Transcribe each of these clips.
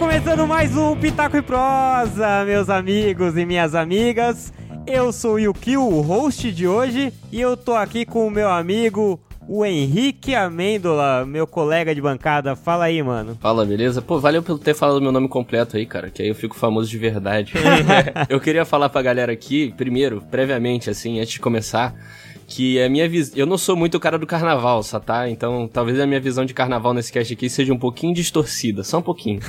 começando mais um Pitaco e Prosa, meus amigos e minhas amigas. Eu sou o Yukio, o host de hoje, e eu tô aqui com o meu amigo, o Henrique Amêndola, meu colega de bancada. Fala aí, mano. Fala, beleza? Pô, valeu por ter falado meu nome completo aí, cara, que aí eu fico famoso de verdade. eu queria falar pra galera aqui, primeiro, previamente, assim, antes de começar, que a minha visão. Eu não sou muito o cara do carnaval, só tá? Então talvez a minha visão de carnaval nesse cast aqui seja um pouquinho distorcida, só um pouquinho.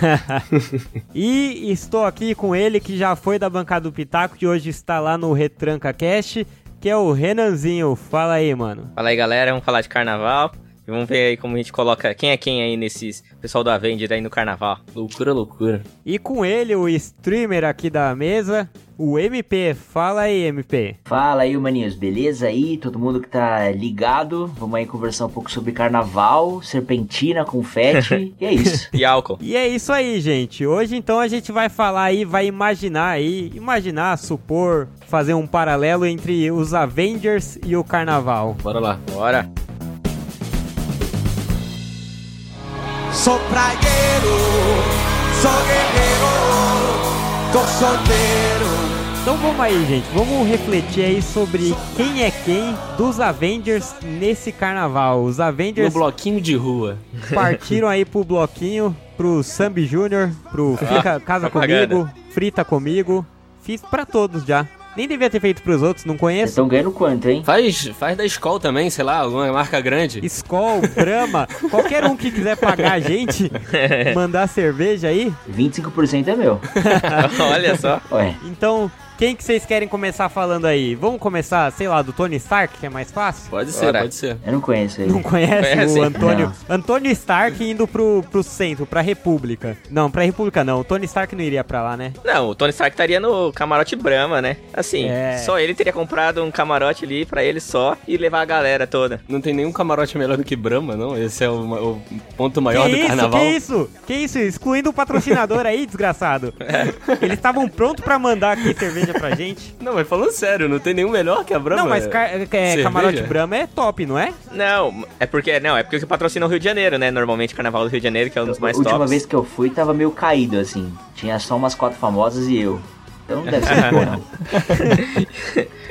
e estou aqui com ele, que já foi da bancada do Pitaco, que hoje está lá no Retranca Cast, que é o Renanzinho. Fala aí, mano. Fala aí, galera. Vamos falar de carnaval. E vamos ver aí como a gente coloca quem é quem aí nesses pessoal do Avenger aí no carnaval. Loucura, loucura. E com ele, o streamer aqui da mesa, o MP. Fala aí, MP. Fala aí, maninhos, beleza aí? Todo mundo que tá ligado, vamos aí conversar um pouco sobre carnaval, serpentina, confete, e é isso. E álcool. E é isso aí, gente. Hoje então a gente vai falar aí, vai imaginar aí, imaginar, supor, fazer um paralelo entre os Avengers e o carnaval. Bora lá. Bora. Sou praieiro, sou guerreiro, tô solteiro. Então vamos aí, gente. Vamos refletir aí sobre quem é quem dos Avengers nesse carnaval. Os No Avengers bloquinho de rua. partiram aí pro bloquinho, pro Sambi Júnior, pro Fica Casa propaganda. Comigo, Frita Comigo. Fiz pra todos já. Nem devia ter feito pros outros, não Vocês conheço. estão ganhando quanto, hein? Faz, faz da escola também, sei lá, alguma marca grande. Skol, Brahma, qualquer um que quiser pagar a gente, mandar cerveja aí. 25% é meu. Olha só. Ué, Então, quem que vocês querem começar falando aí? Vamos começar, sei lá, do Tony Stark, que é mais fácil? Pode ser, Bora. pode ser. eu não conheço ele. Não conhece, Conhece? o Antônio? Antônio Stark indo pro, pro centro, pra República. Não, pra República não. O Tony Stark não iria pra lá, né? Não, o Tony Stark estaria no camarote Brahma, né? Assim, É. só ele teria comprado um camarote ali pra ele só e levar a galera toda. Não tem nenhum camarote melhor do que Brahma, não? Esse é o, o ponto maior que do isso, carnaval. que isso? Que isso? Excluindo o patrocinador aí, desgraçado. Eles estavam prontos pra mandar aqui cerveja pra gente. Não, mas falando sério, não tem nenhum melhor que a Brahma. não, mas é, cerveja? camarote Brahma é top, não é? Não, é porque não, é porque que patrocina o Rio de Janeiro, né? Normalmente o Carnaval do Rio de Janeiro, que é um dos mais a última tops. vez que eu fui, tava meio caído, assim. Tinha só umas quatro famosas e eu. Então não deve ser bom, não.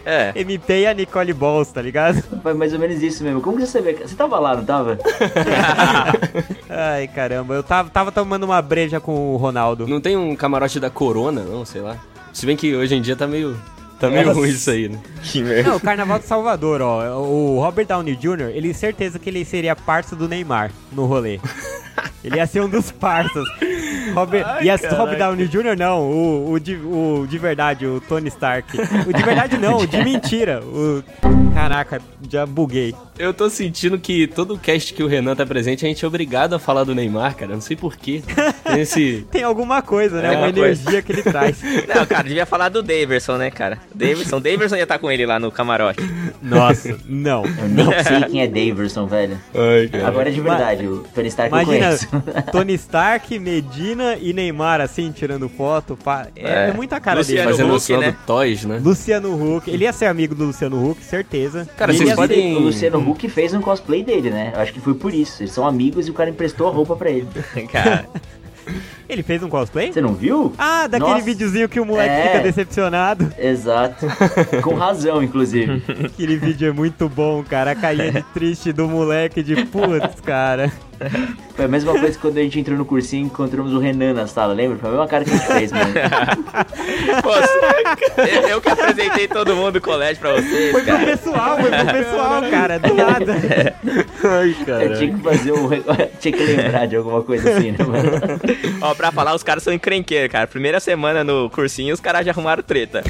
É. MP e a Nicole Balls, tá ligado? Foi mais ou menos isso mesmo. Como que você sabia? Você tava lá, não tava? Ai, caramba, eu tava, tava tomando uma breja com o Ronaldo. Não tem um camarote da Corona, não, sei lá. Se bem que hoje em dia tá meio. Tá meio Nossa. ruim isso aí, né? Que merda. Não, o Carnaval de Salvador, ó. O Robert Downey Jr., ele certeza que ele seria parça do Neymar no rolê. Ele ia ser um dos parças. Robert, Ai, ser caraca. Robert Downey Jr. não, o, o, de, o de verdade, o Tony Stark. O de verdade não, o de mentira. O... Caraca, já buguei. Eu tô sentindo que todo cast que o Renan tá presente, a gente é obrigado a falar do Neymar, cara. Não sei porquê. Tem esse. Tem alguma coisa, né? É Uma alguma coisa. energia que ele traz. Não, cara, devia falar do Daverson, né, cara? Daverson, Daverson ia estar com ele lá no camarote. Nossa, não. Eu nem sei quem é Daverson, velho. Ai, cara. Agora é de verdade, o Tony Stark eu Imagina, conheço. Tony Stark, Medina e Neymar, assim, tirando foto. pá. É, É. muita cara Luciano dele. Fazendo Huck, né? do Toys, né? Luciano Huck. Ele ia ser amigo do Luciano Huck, certeza. Cara, ele vocês ia podem- O Luciano Huck fez um cosplay dele, né? Eu acho que foi por isso. Eles são amigos e o cara emprestou a roupa pra ele. Cara, Ele fez um cosplay? Você não viu? Ah, daquele Nossa. videozinho que o moleque É. fica decepcionado. Exato. Com razão, inclusive. Aquele vídeo é muito bom, cara. A de triste do moleque de putz, cara. Foi a mesma coisa que quando a gente entrou no cursinho e encontramos o Renan na sala, lembra? Foi a mesma cara que a gente fez, mano. pô, eu, eu que apresentei todo mundo do colégio pra vocês, Foi pro cara. pessoal, foi pro pessoal, cara. Do nada. Ai, Eu cara. tinha que fazer um. tinha que lembrar de alguma coisa assim, né, mano? Ó, pra falar, os caras são encrenqueiros, cara. Primeira semana no cursinho, os caras já arrumaram treta.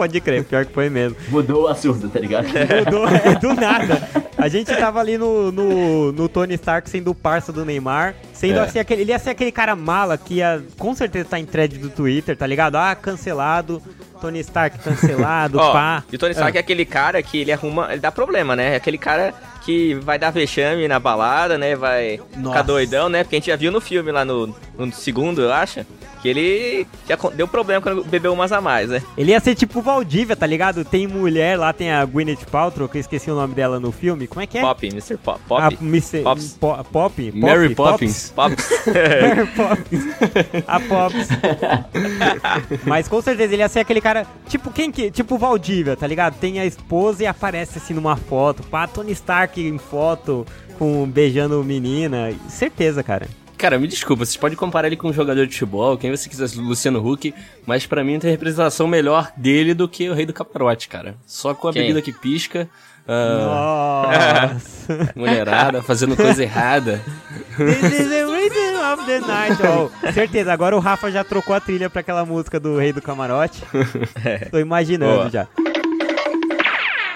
Pode crer, pior que foi mesmo. Mudou o assunto, tá ligado? Mudou, é do nada. A gente tava ali no, no, no Tony Stark sendo o parça do Neymar. Sendo É. assim, aquele, ele ia ser aquele cara mala que ia com certeza estar em thread do Twitter, tá ligado? Ah, cancelado. Tony Stark cancelado, Ó, pá. e o Tony Stark é aquele cara que ele arruma, ele dá problema, né? É aquele cara que vai dar vexame na balada, né? Vai Nossa. ficar doidão, né? Porque a gente já viu no filme lá no, no segundo, eu acho. Que ele já deu problema quando bebeu umas a mais, né? Ele ia ser tipo Valdívia, tá ligado? Tem mulher lá, tem a Gwyneth Paltrow, que eu esqueci o nome dela no filme. Como é que é? Pop, Mr. Pop. A Pop. Mr. Pops. Po- Pop? Mary Pop? Poppins. Pops. Mary Poppins. A Pops. Mas com certeza ele ia ser aquele cara. Tipo, quem que. Tipo Valdívia, tá ligado? Tem a esposa e aparece assim numa foto. Pá, Tony Stark em foto, com beijando menina. Certeza, cara. Cara, me desculpa, vocês podem comparar ele com um jogador de futebol, quem você quiser, Luciano Huck, mas pra mim tem representação melhor dele do que o Rei do Camarote, cara. Só com a Quem? bebida que pisca, Nossa. mulherada fazendo coisa errada. This is the rhythm of the night. Oh, certeza, agora o Rafa já trocou a trilha pra aquela música do Rei do Camarote. Tô imaginando Boa. já.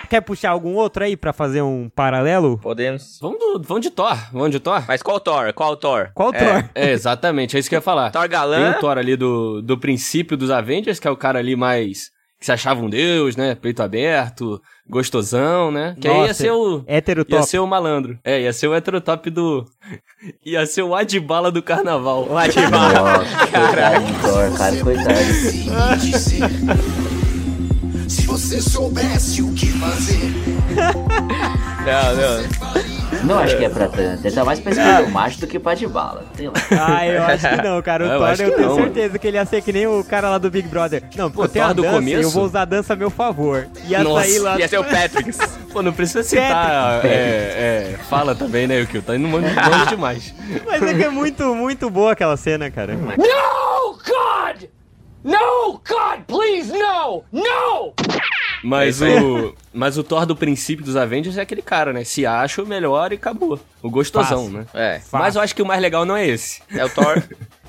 Quer puxar algum outro aí pra fazer um paralelo? Podemos. Vamos, do- vamos de Thor, vamos de Thor? Mas qual Thor? Qual Thor? Qual É, Thor? É, exatamente, é isso que eu ia falar. Thor Tem galã. o Thor ali do, do princípio dos Avengers, que é o cara ali mais. que se achava um deus, né? Peito aberto, gostosão, né? Que aí ia Nossa, ser o. Hétero Ia ser o malandro. É, ia ser o heterotop do. ia ser o Adbala do carnaval. O Ativar. Nossa, coitado de Thor, cara, coitado. Se você soubesse o que fazer, Não, não. Não acho que é pra tanto. Ele tá mais pra escolher o macho do que pra de bala. Sei lá. Ah, eu acho que não, cara. O Eu Thor, eu que tenho não, certeza que ele ia ser que nem o cara lá do Big Brother. Não, Pô, eu tenho Thor a do dança e começo? eu vou usar a dança a meu favor. Ia Nossa, sair lá... Ia ser o Patrick. Pô, não precisa citar. É, é, fala também, né, Yukio? Tá indo longe longe demais. Mas é que é muito, muito boa aquela cena, cara. God! No, God, please, no! No! Mas o. Mas o Thor do princípio dos Avengers é aquele cara, né? Se acha o melhor e acabou. O gostosão, Fácil. né? É. Mas eu acho que o mais legal não é esse. É o Thor.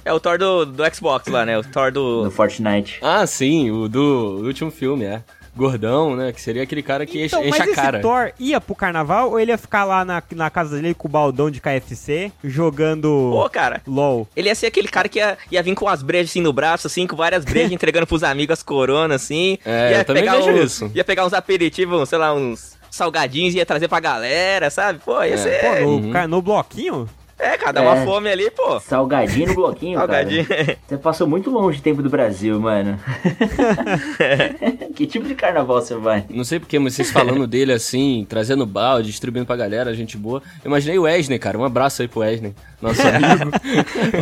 É o Thor do, do Xbox lá, né? O Thor do. No Fortnite. Ah, sim, o do último filme, é. Gordão, né? Que seria aquele cara que Então, enche, mas enche a esse cara. Thor ia pro carnaval ou ele ia ficar lá na, na casa dele com o baldão de KFC, jogando Pô, cara. LOL? Ele ia ser aquele cara que ia, ia vir com as brejas assim no braço, assim, com várias brejas, entregando pros amigos as coronas, assim. É, ia eu também pegar vejo uns, isso. Ia pegar uns aperitivos, sei lá, uns salgadinhos e ia trazer pra galera, sabe? Pô, ia É. ser. Pô, no, Uhum. ca- no bloquinho? É, cara, dá uma É. fome ali, pô. Salgadinho no bloquinho, Salgadinho. cara. Você passou muito longe de tempo do Brasil, mano. que tipo de carnaval você vai? Não sei porque, mas vocês falando dele assim, trazendo balde, distribuindo pra galera, gente boa. Eu imaginei o Wesley, cara. Um abraço aí pro Wesley, nosso amigo.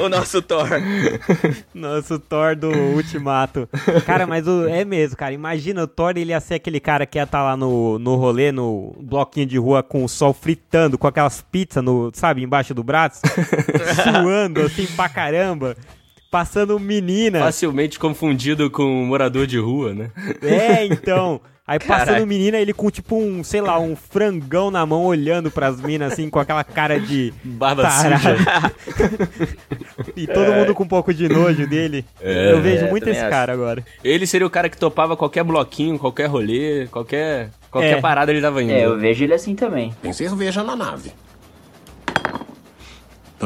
o nosso Thor. Nosso Thor do Ultimato. Cara, mas o- é mesmo, cara. Imagina o Thor, ele ia ser aquele cara que ia estar lá no, no rolê, no bloquinho de rua com o sol fritando, com aquelas pizzas, no, sabe, embaixo do braço, suando assim pra caramba, passando menina. Facilmente confundido com um morador de rua, né? É, então. Aí passando Caraca. menina, ele com tipo um, sei lá, um frangão na mão, olhando pras minas assim, com aquela cara de Barba tarado. suja. e todo mundo com um pouco de nojo dele. É, Eu vejo é, muito esse acho. cara agora. Ele seria o cara que topava qualquer bloquinho, qualquer rolê, qualquer, qualquer É. parada ele tava indo. É, eu vejo ele assim também. tem cerveja na nave.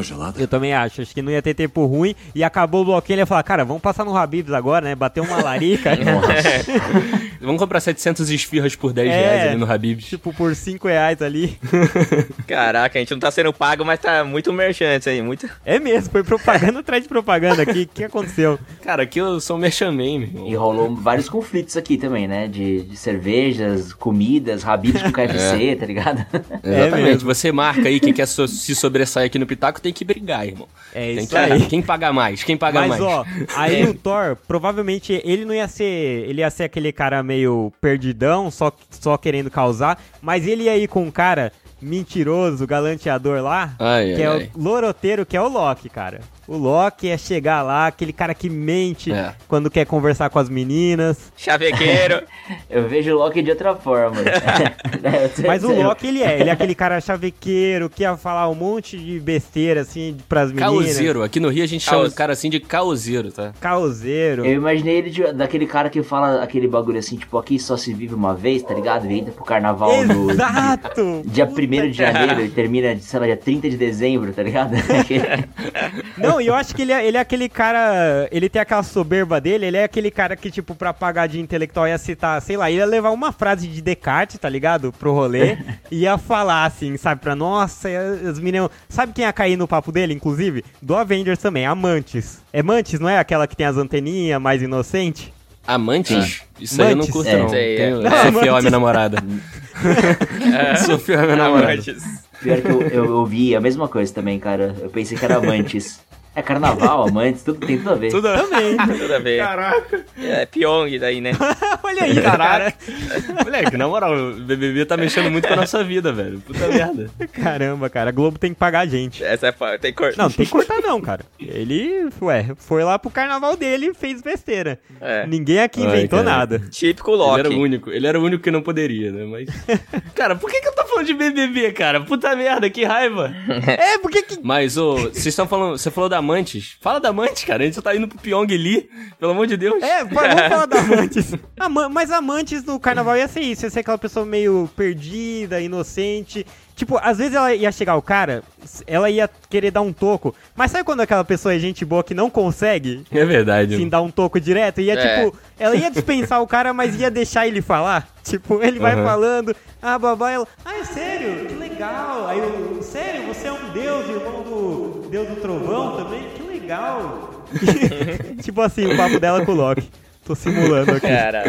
Tá gelada? Eu também acho. Acho que não ia ter tempo ruim. E acabou o bloquinho, ele ia falar, cara, vamos passar no Habibs agora, né? Bater uma larica. Vamos comprar 700 esfirras por 10 É. reais ali no Habib's. tipo, por 5 reais ali. Caraca, a gente não tá sendo pago, mas tá muito merchante aí. Muito... É mesmo, foi propaganda atrás de propaganda aqui. O que aconteceu? Cara, aqui eu sou um merchan man, meu E irmão. rolou vários conflitos aqui também, né? De, de cervejas, comidas, rabibs com KFC, tá ligado? Exatamente. mesmo. Você marca aí quem quer so- se sobressair aqui no Pitaco, tem que brigar, irmão. É Tem isso que, aí. Quem paga mais? Quem paga Mas mais? ó, aí o Thor, provavelmente ele não ia ser. Ele ia ser aquele cara meio perdidão, só, só querendo causar. Mas ele ia ir com um cara mentiroso, galanteador lá, Ai, que ai, é ai. o loroteiro, que é o Loki, cara. O Loki é chegar lá, aquele cara que mente É. quando quer conversar com as meninas. Chavequeiro. Eu vejo o Loki de outra forma. Mas o Loki, ele é. Ele é aquele cara chavequeiro, que ia falar um monte de besteira, assim, pras meninas. Caoseiro. Aqui no Rio a gente chama Caos. o cara assim de caoseiro, tá? Caoseiro. Eu imaginei ele de- daquele cara que fala aquele bagulho assim, tipo, aqui só se vive uma vez, tá ligado? E entra pro carnaval do Exato! dia Puta 1 de janeiro e termina, sei lá, dia 30 de dezembro, tá ligado? Não, Não, e eu acho que ele é, ele é aquele cara. Ele tem aquela soberba dele, ele é aquele cara que, tipo, pra pagar de intelectual ia citar, sei lá, ia levar uma frase de Descartes, tá ligado? Pro rolê. e ia falar assim, sabe, pra nossa, as meninas. Sabe quem ia cair no papo dele, inclusive? Do Avengers também, Amantes. É Mantis, não é aquela que tem as anteninhas mais inocente? Amantes? Isso aí eu não Mantis. curto, É. não. É. Tenho, Não, à Amantes. minha namorada. sou fiel à minha namorada. Pior que eu, eu ouvi a mesma coisa também, cara. Eu pensei que era amantes. É carnaval, amantes, tudo tem tudo a ver. Tudo Também. Tudo a ver. Caraca. É Pyong daí, né? Olha aí, cara. Moleque, na moral, o BBB tá mexendo muito com a nossa vida, velho. Puta merda. Caramba, cara. A Globo tem que pagar a gente. Essa é fa- tem cor. Não, não tem que cortar não, cara. Ele, ué, foi lá pro carnaval dele e fez besteira. É. Ninguém aqui Ai, inventou cara. nada. Típico Ele Loki. era o único, ele era o único que não poderia, né? Mas. Cara, por que, que eu tô falando de BBB, cara? Puta merda, que raiva. É, porque que... Mas, ô, vocês estão falando. Você falou da Amantes. Fala da Amantes, cara. A gente tá indo pro Pyong Lee, pelo amor de Deus. É, vamos falar da Amantes. Ama- mas Amantes no carnaval ia ser isso, ia ser aquela pessoa meio perdida, inocente. Tipo, às vezes ela ia chegar o cara, ela ia querer dar um toco. Mas sabe quando aquela pessoa é gente boa que não consegue? É verdade. Assim, dar um toco direto? Ia, É. tipo, ela ia dispensar o cara, mas ia deixar ele falar. Tipo, ele vai Aham. falando, ah, babá, ela, ah, é sério? Que legal. Aí, eu, sério, você é um deus, irmão do deus do trovão também? Que legal. tipo assim, o papo dela com o Loki. Tô simulando aqui. Cara,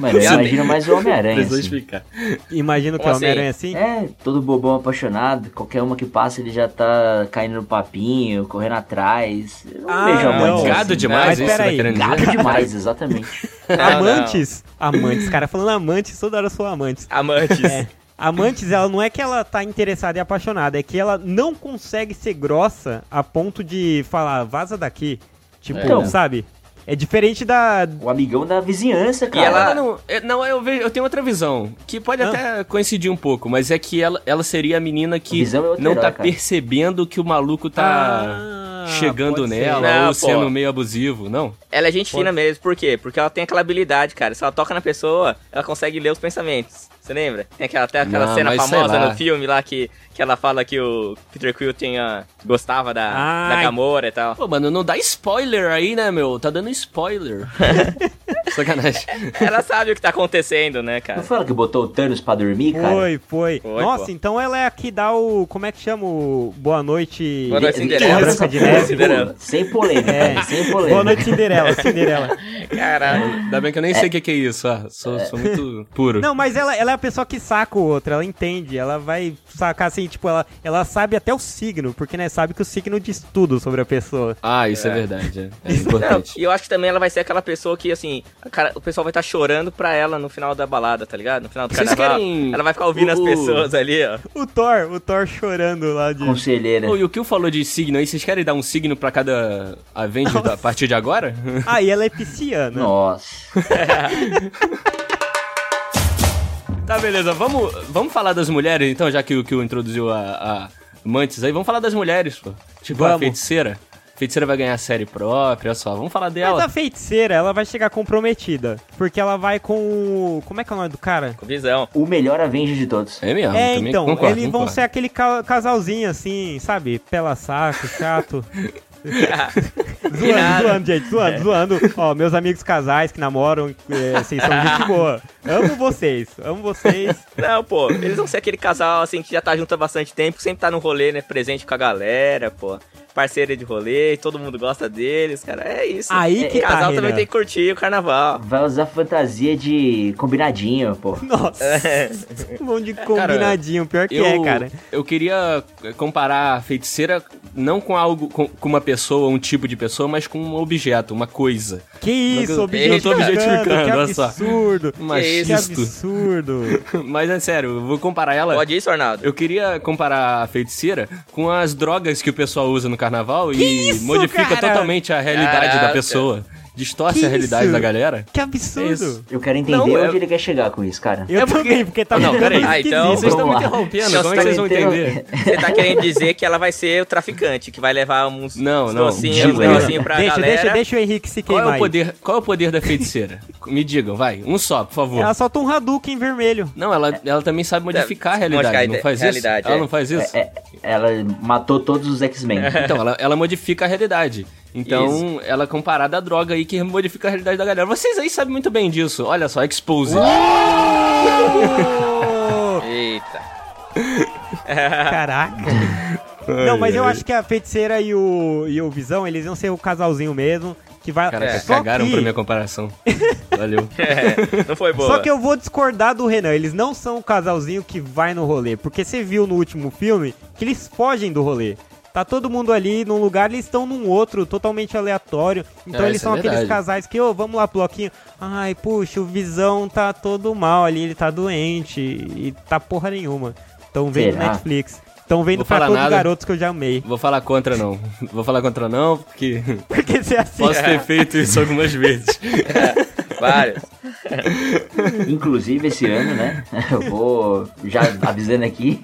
Mano, eu imagino mais o Homem-Aranha. Assim. explicar. Imagino que o Homem-Aranha assim? assim. É, todo bobão apaixonado. Qualquer uma que passa, ele já tá caindo no papinho, correndo atrás. Eu não Ah, vejo não. amantes Gado assim. demais, Mas isso que peraí, tá Gado dizer? demais, exatamente. Não, amantes. Amantes, cara falando amantes, toda hora eu sou amantes. amantes. É. Amantes, ela não é que ela tá interessada e apaixonada, é que ela não consegue ser grossa a ponto de falar, vaza daqui. Tipo, Então. sabe? É diferente da. O amigão da vizinhança, E cara. ela- Não, é- não, eu, vejo, eu tenho outra visão, que pode Ah. até coincidir um pouco, mas é que ela, ela seria a menina A que visão é não herói, tá cara. percebendo que o maluco tá Ah, chegando pode ser. nela Não, ou pô. sendo meio abusivo, não? Ela é gente fina mesmo, por quê? Porque ela tem aquela habilidade, cara. Se ela toca na pessoa, ela consegue ler os pensamentos. Você lembra? Tem aquela, até aquela Não, cena famosa no filme lá que, que ela fala que o Peter Quill tinha, gostava da, da. Gamora e tal. Pô, mano, não dá spoiler aí, né, meu? Tá dando spoiler. Sacanagem. Ela sabe o que tá acontecendo, né, Não cara? foi ela que botou o Thanos pra dormir, cara? Foi, foi, Foi, Nossa, pô. então ela é a que dá o. Como é que chama o. Boa noite. Boa noite, De- Cinderela. Branca de Neve. Cinderela. Sem polêmica, É. sem polêmica. Boa noite, Cinderela, Cinderela. Caralho. Ainda bem que eu nem sei o que, que é isso, ah. Sou, sou muito puro. Não, mas ela, ela é a pessoa que saca o outro, ela entende, ela vai sacar assim, tipo, ela, ela sabe até o signo, porque, né, sabe que o signo diz tudo sobre a pessoa. Ah, isso é, verdade. É, é Não, importante. e eu acho que também ela vai ser aquela pessoa que, assim, a cara- o pessoal vai estar chorando pra ela no final da balada, tá ligado? No final do Vocês carnaval. querem Ela vai ficar ouvindo o- as pessoas ali, ó. O Thor, o Thor chorando lá de. Conselheira. Ô, e o que falou de signo aí? Vocês querem dar um signo pra cada Avenger a partir de agora? Ah, e ela é pisciana. Nossa. Tá, beleza. Vamos, vamos falar das mulheres, então, já que o que introduziu a, a Mantis aí. Vamos falar das mulheres, pô. Tipo, a Vamos. feiticeira. A feiticeira vai ganhar série própria, olha só. Vamos falar Mas dela. a feiticeira, ela vai chegar comprometida. Porque ela vai com o. Como é que é o nome do cara? Com visão. O melhor Avenger de todos. É mesmo, é, então, concordo, eles vão concordo. ser aquele ca- casalzinho assim, sabe? Pela saco, chato. zoando, zoando, gente, zoando, zoando. Ó, meus amigos casais que namoram, é, vocês são gente boa. Amo vocês, amo vocês. Não, pô, eles vão ser aquele casal, assim, que já tá junto há bastante tempo, sempre tá no rolê, né, presente com a galera, pô. Parceira de rolê, todo mundo gosta deles, cara, é isso. Aí que o tá, casal Renan. também tem que curtir o carnaval. Vai usar fantasia de combinadinho, pô. Nossa, um monte de combinadinho, pior que Eu, é, cara. eu queria comparar a feiticeira não com algo, com, com uma pessoa, um tipo de pessoa, mas com um objeto, uma coisa. Que isso, eu- objetificando, eu tô objetificando, que olha só. absurdo. Que Machista. absurdo. Mas é sério, eu vou comparar ela. Pode isso, Arnaldo? Eu queria comparar a feiticeira com as drogas que o pessoal usa no carnaval e isso, modifica cara? totalmente a realidade da Caraca. pessoa. Distorce Que a realidade isso? da galera. Que É absurdo. isso. Eu quero entender Não, onde é- ele quer chegar com isso, cara. Eu também, porque tá Não, peraí. Ah, então-. Vocês estão me interrompendo, Não, como é que você vocês vão entender? Você tá querendo dizer que ela vai ser o traficante, que vai levar uns, Não, não, docinhos, uns diga. negocinhos pra Deixa, galera. deixa, deixa o Henrique se Qual é, queimar o poder, qual é o poder da feiticeira? Me digam, vai. Um só, por favor. Ela solta um Hadouken vermelho. Não, ela, ela também sabe modificar a realidade, não faz isso? Ela é. não faz isso? É, ela matou todos os X-Men. Então, ela, ela modifica a realidade. Então, ela é comparada à droga aí que modifica a realidade da galera. Vocês aí sabem muito bem disso. Olha só, expose. Eita. Caraca. Não, mas eu acho que a feiticeira e o, e o Visão, eles iam ser o casalzinho mesmo. Que vai. Caraca, Só cagaram que- pra minha comparação. Valeu. É, não foi boa. Só que eu vou discordar do Renan. Eles não são o casalzinho que vai no rolê. Porque você viu no último filme que eles fogem do rolê. Tá todo mundo ali num lugar, eles estão num outro, totalmente aleatório. Então É, eles são é aqueles casais que, ô, vamos lá, bloquinho. Ai, puxa, o Visão tá todo mal ali, ele tá doente e tá porra nenhuma. Tão vendo Será? Netflix. Tão vendo Vou pra todos os garotos que eu já amei. Vou falar contra não. Vou falar contra não, porque Porque você assim. posso ter feito isso algumas vezes. Vários. Inclusive, esse ano, né? Eu vou já avisando aqui.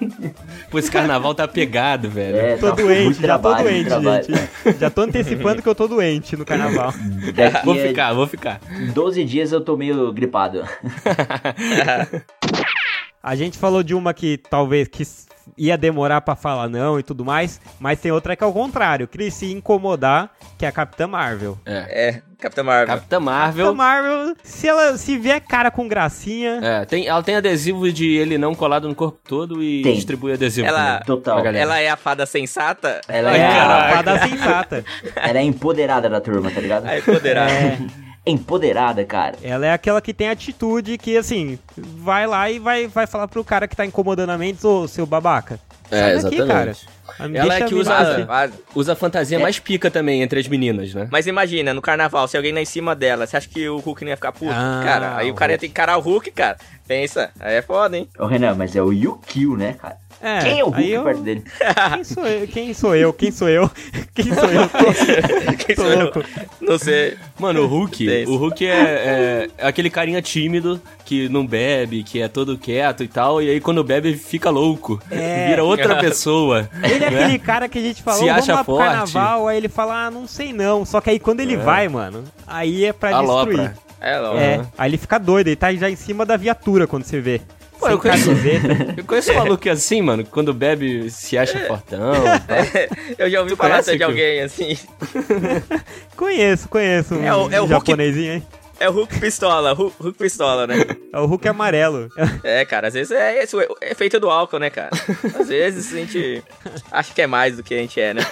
Pô, esse carnaval tá pegado, velho. É, Tô tá doente, já trabalho, tô doente, trabalho. gente. Já tô antecipando que eu tô doente no carnaval. Daqui Vou ficar, vou ficar. 12 dias eu tô meio gripado. A gente falou de uma que talvez que ia demorar pra falar não e tudo mais, mas tem outra que é o contrário, que se incomodar, que é a Capitã Marvel. É. É, Capitã Marvel. Capitã Capitã Marvel. Marvel, se ela se vier cara com gracinha, É, tem, ela tem adesivo de ele não colado no corpo todo e Tem. distribui adesivo. Ela- também Total. Ela é a fada sensata? Ela é é, a fada sensata. ela é empoderada da turma, tá ligado? Aí poderá. É, Empoderada, cara. ela é aquela que tem atitude que, assim, vai lá e vai, vai falar pro cara que tá incomodando a mente, ô, seu babaca. É, Sai daqui, exatamente. cara. Ela é que usa-. Usa a fantasia mais pica também entre as meninas, né? Mas imagina, no carnaval, se alguém lá em cima dela, você acha que o Hulk não ia ficar puto? Ah, cara, aí o cara ia ter que encarar o Hulk, cara. Pensa, aí é foda, hein? Ô, Renan, mas é o Yukio, né, cara? É, Quem é o Hulk aí eu- perto dele? Quem sou eu? Quem sou eu? Quem sou eu? Quem sou eu? Quem sou eu? Não sei. Mano, o Hulk, Desse. o Hulk é, é- é aquele carinha tímido que não bebe, que é todo quieto e tal, e aí quando bebe fica louco, É. vira outra pessoa. Ele é né? aquele cara que a gente falou, Se vamos acha lá pro forte. carnaval, aí ele fala, ah, não sei não. Só que aí quando ele vai, mano, aí é pra destruir. Alopra. É, não. É, aí ele fica doido, ele tá já em cima da viatura quando você vê. Eu conheço-. Eu conheço um maluco assim, mano, que quando bebe se acha fortão. tá? Eu já ouvi Tu falar conhece, de alguém assim. conheço, conheço. Um É o- é o japonesinho, hein? É o Hulk Pistola, Hulk, Hulk Pistola, né? É o Hulk amarelo. É, cara, às vezes é esse o efeito do álcool, né, cara? Às vezes a gente acha que é mais do que a gente é, né?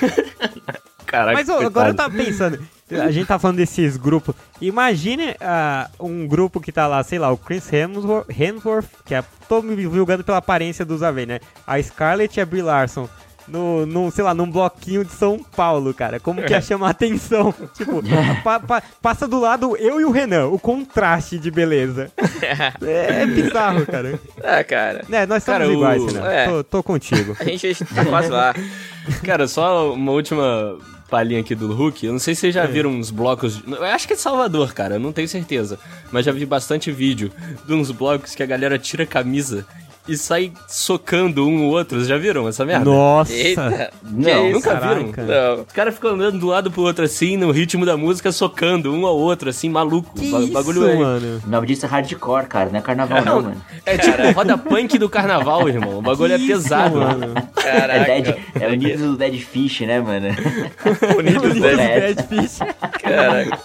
Caraca, Mas ô, agora eu tava pensando, a gente tá falando desses grupos. Imagine ah, um grupo que tá lá, sei lá, o Chris Hemsworth, Hemsworth que é, tô me julgando pela aparência dos Avengers, né? A Scarlett e a Brie Larson. No, num, sei lá, num bloquinho de São Paulo, cara. Como que ia chamar a atenção? Tipo, pa- pa- passa do lado eu e o Renan, o contraste de beleza. É, é bizarro, cara. Ah, cara. É, nós somos Cara, o- iguais, Renan. é. Tô, tô contigo. A gente tá quase lá. Cara, só uma última palhinha aqui do Hulk. Eu não sei se vocês já viram uns blocos. Eu acho que é de Salvador, cara. Eu não tenho certeza. Mas já vi bastante vídeo de uns blocos que a galera tira a camisa e sai socando um ou outro. Vocês já viram essa merda? Nossa. Eita. Não? Nunca Caraca. viram? Não. Os caras ficam andando de um lado pro outro assim, no ritmo da música, socando um ao outro, assim, maluco. Que Ba- isso, bagulho é- mano? O nome disso é hardcore, cara. Não é carnaval, não, mano. É tipo roda punk do carnaval, irmão. O bagulho Que é isso, pesado. mano. É, Caraca. Dead, é o nível do Dead Fish, né, mano? Unidos, Dead né? Fish. Caraca.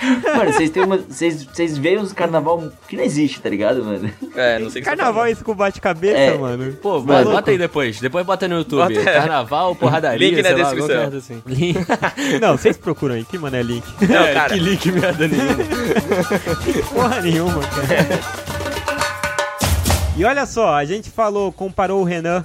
Mano, vocês têm uma. Vocês, vocês veem os carnaval que não existe, tá ligado, mano? É, não sei o que você Carnaval é esse com bate-cabeça, É. mano. Pô, Mano. bota aí depois. Depois bota no YouTube. Bota- Carnaval, porradaria, Link na lá, descrição. assim. Link. Não, vocês procuram aí, que mano é link. Não, É, cara. Que link merda nenhuma. Porra nenhuma, cara. E olha só, a gente falou, comparou o Renan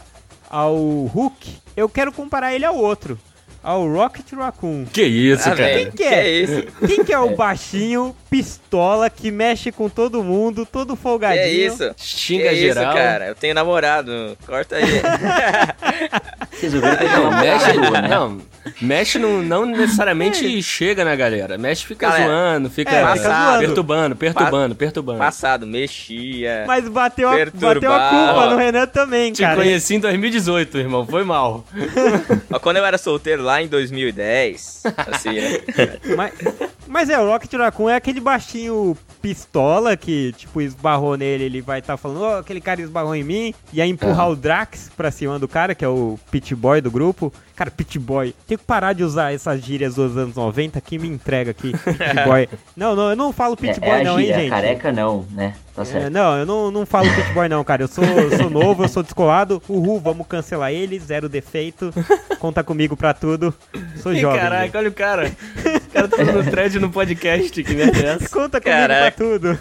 ao Hulk. Eu quero comparar ele ao outro. Ao Rocket Raccoon. Que isso, Ah, cara. Quem que é? isso? Quem que é o baixinho, pistola, que mexe com todo mundo, todo Que folgadinho? é isso? Xinga que geral. isso, cara? Eu tenho namorado. Corta aí. Vocês ouviram que eu Não, mexe, né? não, mexe não, não necessariamente chega na galera. Mexe fica Galera, zoando, fica, é, fica zoando. perturbando, perturbando, perturbando. Passado, mexia. Mas bateu a, bateu a culpa no Renan também, Te cara. conheci em 2018, irmão, foi mal. Quando eu era solteiro lá em 2010, assim, né? Mas, mas é, o Rocket Raccoon é aquele baixinho pistola que, tipo, esbarrou nele, ele vai estar falando, ó, aquele cara esbarrou em mim, e aí empurrar o Drax pra cima do cara, que é o pit boy do grupo. Cara, pit boy, tenho que parar de usar essas gírias dos anos 90 que me entrega aqui, pit boy. Não, não, eu não falo pit É, boy é não, hein, gíria, gente. careca não, né? Tá É, certo. não, eu não, não falo pit boy não, cara. Eu sou, eu sou novo, eu sou descolado. Uhul, vamos cancelar ele, zero defeito. Conta comigo pra tudo. Sou Ih, jovem. Caraca, gente. olha o cara. O cara tá fazendo thread no podcast, que merda é essa? Conta comigo Caraca. pra tudo.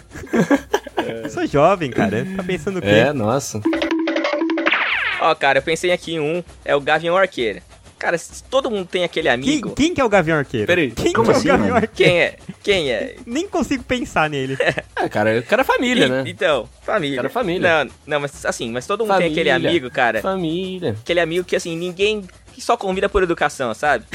Sou jovem, cara. Tá pensando o quê? É, nossa. Ó, cara, eu pensei aqui em um, é o Gavião Arqueiro. Cara, se todo mundo tem aquele Quem, amigo. quem que é o Gavião Arqueiro? Peraí, Quem como que é assim, o Gavião mano? Arqueiro? Quem é? Quem é? Nem consigo pensar nele. Ah, cara, o cara é família, E- né? Então, família. Cara, família. Não, não, mas assim, mas todo mundo tem aquele Família. amigo, cara. Família. Aquele amigo que assim, ninguém. Que só convida por educação, sabe?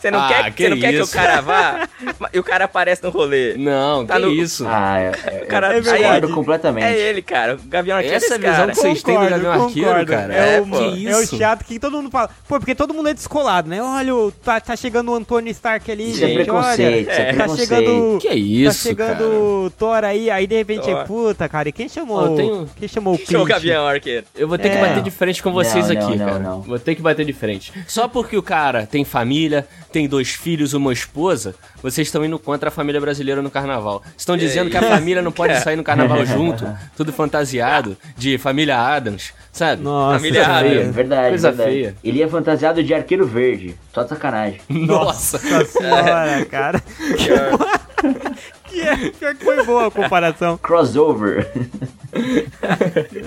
Você não, Ah, quer, que você não quer que o cara vá e o cara aparece no rolê. Não, Tá que no- isso. Ah, é, O cara, É aí- verdade. completamente. É ele, cara. O Gavião Arqueiro Essa é é a esse visão cara. que vocês têm do Gavião Arqueiro, concordo. cara. É, É, o. Que é o chato que todo mundo fala. Pô, porque todo mundo é descolado, né? Olha, o- tá, tá chegando o Antônio Stark ali, Isso é gente. preconceito, olha, é tá chegando. Que isso, Tá chegando o Thor aí, aí de repente, Thor. puta, cara, e quem chamou? Eu tenho- Quem chamou o Show o Clint? Gavião Arqueiro. Eu vou ter que É. bater de frente com vocês aqui, cara. Vou ter que bater de frente. Só porque o cara tem família, tem dois filhos, uma esposa, vocês estão indo contra a família brasileira no carnaval. Estão dizendo que a família não pode sair no carnaval junto, tudo fantasiado, de família Adams, sabe? Nossa, Família. Adams. Verdade, Coisa verdade. feia. Ele ia fantasiado de arqueiro verde. Só de sacanagem. Nossa! Nossa senhora, cara. Que é, pior que foi boa a comparação. Crossover.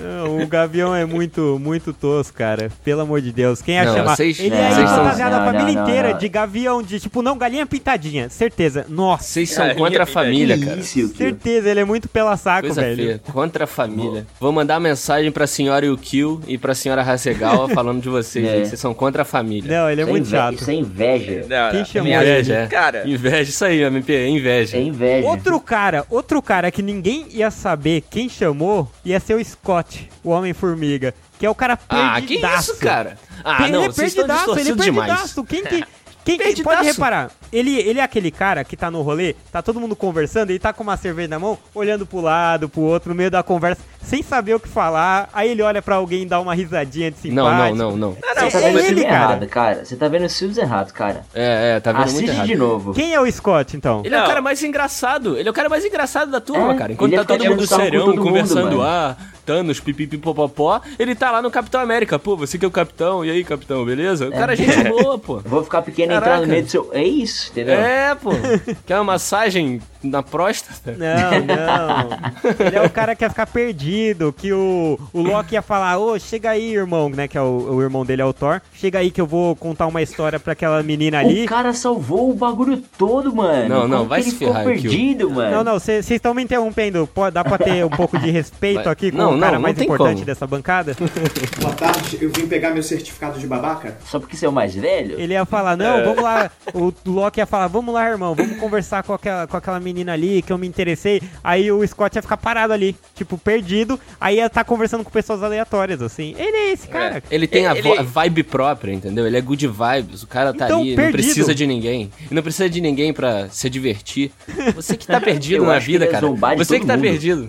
Não, o Gavião é muito, muito tosco, cara. Pelo amor de Deus. Quem ia Não, chamar? vocês- Ele não, ia fantasiado não, a família não, inteira não. de gavião, de tipo, não, galinha pintadinha. Certeza. Nossa, Vocês são Galinha contra a família, cara. isso, certeza. Ele é muito pela saco, Coisa velho. feia. Contra a família. Vou mandar uma mensagem pra senhora Yukio e pra senhora Hasegawa falando de vocês. É. Vocês são contra a família. Não, ele é Isso muito chato. Isso é inveja. Não, Quem ele? Inveja, é. Cara, Inveja, isso aí, MP, é inveja. É inveja. Outro cara, outro cara que ninguém ia saber quem chamou ia ser o Scott, o Homem-Formiga. Que é o cara Ah, que perdidaço. isso, cara? Ah, ele não, é vocês estão perdidaço, ele é distorcidos demais. perdidaço. Quem que. Quem que Perdidaço. pode reparar? Ele, ele é aquele cara que tá no rolê, tá todo mundo conversando, ele tá com uma cerveja na mão, olhando pro lado, pro outro, no meio da conversa, sem saber o que falar. Aí ele olha pra alguém e dá uma risadinha de simpático. não, não, não. Não, Você tá É vendo o ele, cara. errado, cara. Você tá vendo os filmes errados, cara. É, é, tá vendo muito Assiste errado. de novo. Quem é o Scott, então? Ele é o cara mais engraçado. Ele é o cara mais engraçado da turma, É, cara. Enquanto ele tá fica todo mundo serão, todo mundo, conversando, mano. ah, Thanos, pipipipopopó, ele tá lá no Capitão América. Pô, você que é o capitão, e aí, capitão, beleza? O cara é gente boa, pô. Vou ficar pequeno entrar no meio do seu. É isso, entendeu? É, pô. Quer uma massagem na próstata? Não, não. Ele é o cara que ia ficar perdido, que o, o Loki ia falar, ô, chega aí, irmão, né, que é o, o irmão dele é o Thor. Chega aí que eu vou contar uma história pra aquela menina ali. O cara salvou o bagulho todo, mano. Não, não, Como vai se ele ficou ferrar, Kyo. perdido, mano. Não, não, vocês estão me interrompendo. Pô, dá pra ter um pouco de respeito Vai- aqui com Não, o cara não, não mais importante como. dessa bancada? Boa tarde, eu vim pegar meu certificado de babaca. Só porque você é o mais velho? Ele ia falar, não, vamos lá. O Loki ia falar, vamos lá, irmão, vamos conversar com aquela, com aquela menina ali que eu me interessei. Aí o Scott ia ficar parado ali, tipo, perdido. Aí ia estar conversando com pessoas aleatórias, assim. Ele é esse cara. Ele tem a, Ele- a vibe própria, entendeu? Ele é good vibes. O cara tá Então, ali, não perdido. precisa de ninguém. Não precisa de ninguém pra se divertir. Você que tá perdido na vida, ele ia cara. Você que tá mundo. perdido.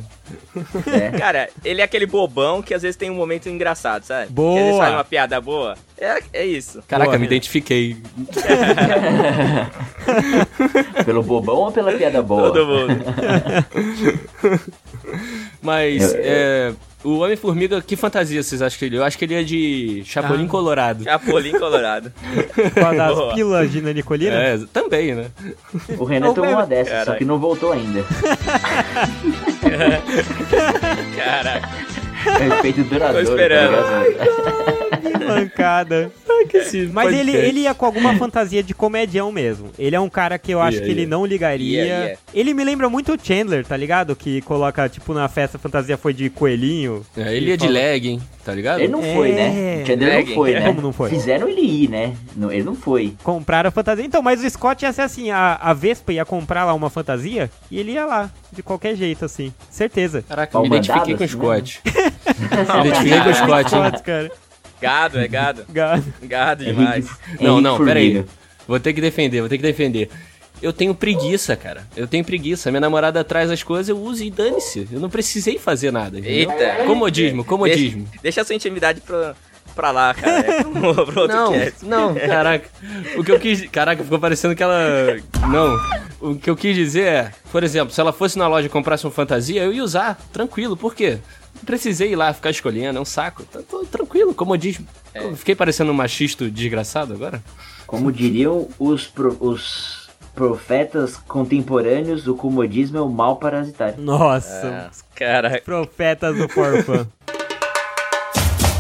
É. Cara, ele é aquele bobão que às vezes tem um momento engraçado, sabe? Boa. Que às vezes faz uma piada boa. É, é isso. Caraca, Boa, me Renan. identifiquei. Pelo bobão ou pela piada boa? Todo mundo. Mas, Eu- eu- é. O Homem-Formiga, que fantasia vocês acham que ele? é? Eu acho que ele é de Chapolin Ah. Colorado. Chapolin Colorado. Com a das Boa. pílulas de nanicolina. É, também, né? O Renan Ô, tomou uma dessas, só que não voltou ainda. Caraca. É efeito duradouro. Tô esperando. tá ligado? Que mancada. Mas ele, ele ia com alguma fantasia de comedião mesmo. Ele é um cara que eu acho Ia, que ele ia. não ligaria. Ia, ia. Ele me lembra muito o Chandler, tá ligado? Que coloca, tipo, na festa a fantasia foi de coelhinho. É, ele ia de fala- legging, tá ligado? Ele não É. foi, né? O Chandler não foi, né? Como não foi? Fizeram ele ir, né? Não, ele não foi. Compraram a fantasia. Então, mas o Scott ia ser assim: a, a Vespa ia comprar lá uma fantasia e ele ia lá, de qualquer jeito, assim. Certeza. Caraca, Pau me identifiquei com o assim, Scott. me identifiquei com o Scott, hein? Scott, cara. Gado, é gado. Gado. Gado demais. Henrique- Não, não, pera aí. Formiga. Vou ter que defender, vou ter que defender. Eu tenho preguiça, cara. Eu tenho preguiça. Minha namorada traz as coisas, eu uso e dane-se. Eu não precisei fazer nada. entendeu? Eita. Comodismo, comodismo. Deixa, deixa a sua intimidade pra, pra lá, cara. É pro, pro outro Não, cast. não, caraca. O que eu quis. Caraca, ficou parecendo que ela. Não. O que eu quis dizer é, por exemplo, se ela fosse na loja e comprasse uma fantasia, eu ia usar, tranquilo. Por quê? Precisei ir lá ficar escolhendo, é um saco. Tô, tô tranquilo, comodismo. Eu Fiquei parecendo um machista desgraçado agora? Como diriam os, pro- os profetas contemporâneos, o comodismo é o mal parasitário. Nossa, Cara, profetas do Forfã.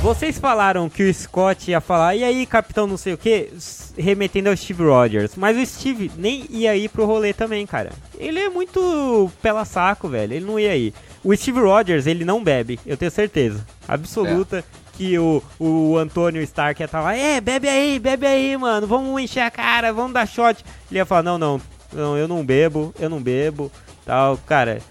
Vocês falaram que o Scott ia falar, e aí, capitão não sei o que, remetendo ao Steve Rogers. Mas o Steve nem ia ir pro rolê também, cara. Ele é muito pela saco, velho. Ele não ia ir. O Steve Rogers, ele não bebe, eu tenho certeza. Absoluta. Que o, o Antônio Stark ia estar lá, é, bebe aí, bebe aí, mano, vamos encher a cara, vamos dar shot. Ele ia falar, não, não, não, eu não bebo, eu não bebo, tal, cara.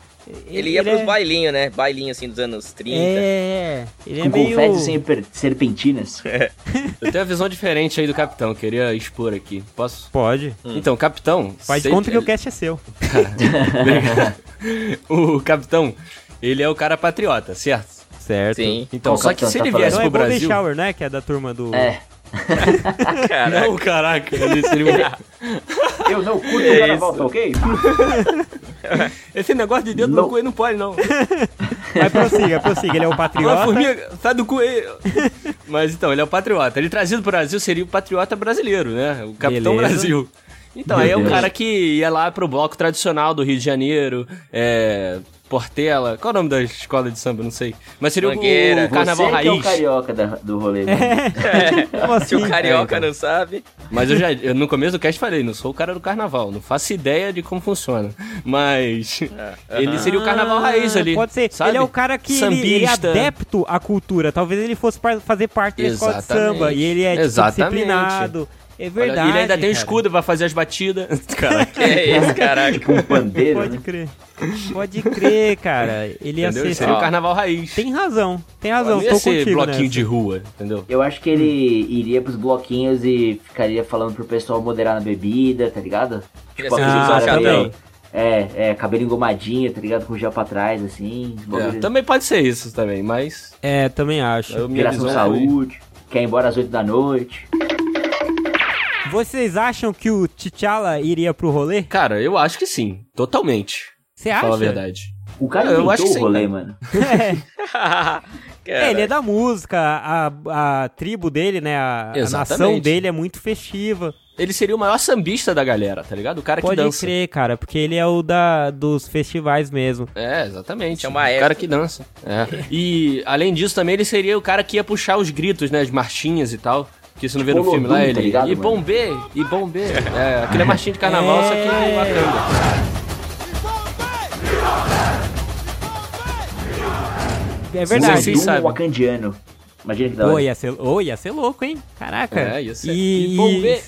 Ele ia pros é- bailinhos, né? Bailinho assim dos anos 30. é, ele é Com meio... confetes sem serpentinas. Eu tenho uma visão diferente aí do capitão, queria expor aqui. Posso? Pode. Então, capitão. Faz sempre- conta que o cast é seu. o capitão, ele é o cara patriota, certo? Certo. Sim. Então, Qual só que se tá ele falando? viesse Então é pro Golden Brasil. Shower, né? Que é da turma do... É. Caraca. Não, caraca, ele seria um- Eu não curto É o carnaval, tá ok? Esse negócio de dedo Não. no cu não pode, não. Mas prossiga, prossiga. Ele é o Uma patriota. formiga, sai do cu aí. Mas então, ele é o patriota. Ele trazido pro Brasil seria o patriota brasileiro, né? O Capitão Beleza. Brasil. Então, aí é o Beleza. cara que ia lá pro bloco tradicional do Rio de Janeiro, é. Portela. Qual é o nome da escola de samba? Não sei. Mas seria o- Mangueira. o Carnaval Você que é o Raiz. carioca da- do rolê. mano. Como Se o assim? carioca É, então. não sabe. Mas eu já, eu, no começo do cast falei, não sou o cara do carnaval, não faço ideia de como funciona. Mas ele seria o carnaval raiz ali. Ah, Pode ser. Sabe? Ele é o cara que ele, ele é adepto à cultura. Talvez ele fosse fazer parte da escola de Exatamente. samba. E ele é tipo, Exatamente. disciplinado. É Olha, verdade. ele ainda tem o cara. escudo pra fazer as batidas. Caraca. Que é esse, caraca. Com um pandeiro, Pode né? crer. Pode crer, cara. Ele ia Entendeu? ser. Seria o carnaval raiz. Tem razão. Tem razão. não ia ser contigo bloquinho nessa. de rua, entendeu? Eu acho que ele iria pros bloquinhos e ficaria falando pro pessoal moderar na bebida, tá ligado? Queria Tipo, ser um Ah, É, é, cabelo engomadinho, tá ligado? Com gel pra trás, assim. É, também pode ser isso também, mas É, também acho. a minha foi- saúde, quer ir embora às 8 da noite. Vocês acham que o T'Challa iria pro rolê? Cara, eu acho que sim, totalmente. Você acha? falar a verdade. O cara Eu acho que o sim, rolê, cara. mano. É, ele é da música, a, a tribo dele, né? A, a nação dele é muito festiva. Ele seria o maior sambista da galera, tá ligado? O cara que Pode dança. crer, cara, porque ele é o da, dos festivais mesmo. É, exatamente. É uma o época. cara que dança. É. E, além disso, também ele seria o cara que ia puxar os gritos, né? As marchinhas e tal. Que você não vê no Tipo filme lá, ele. tá ligado, e bombê, e bombê. É, aquele é marchinha de carnaval, só que É. É verdade. Olodum sabe. wakandiano. Imagina que da hora. Ô, ia ser, ô, ia ser louco, hein? Caraca. É, ia ser. E, E bombê.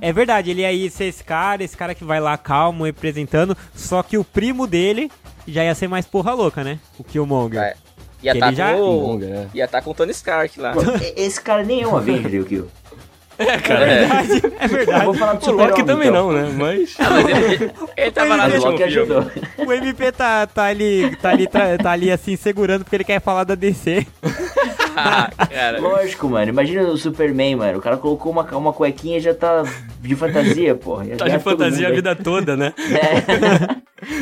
é verdade, ele ia ser esse cara, esse cara que vai lá calmo, representando, só que o primo dele já ia ser mais porra louca, né? O Killmonger. Vai. Ia Que tá ele já- com o... Longa, né? Ia tá com o Tony Stark lá. E- Esse cara nem é um Avenger, Liu Kill. É verdade, é Eu verdade. vou falar do O Loki também então. não, né? Mas. Ah, mas ele, ele tava lá no Loki ajudou. O MP tá, tá ali, tá ali, tá ali assim, segurando porque ele quer falar da DC. Ah, cara. Lógico, mano. Imagina o Superman, mano. O cara colocou uma, uma cuequinha e já tá de fantasia, porra. Já- Tá de todo fantasia a mundo vida toda, né? É.